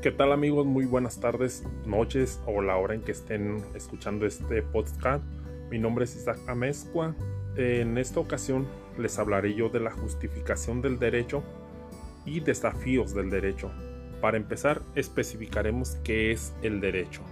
¿Qué tal amigos? Muy buenas tardes, noches o la hora en que estén escuchando este podcast. Mi nombre es Isaac Amezcua. En esta ocasión les hablaré yo de la justificación del derecho y desafíos del derecho. Para empezar, especificaremos qué es el derecho.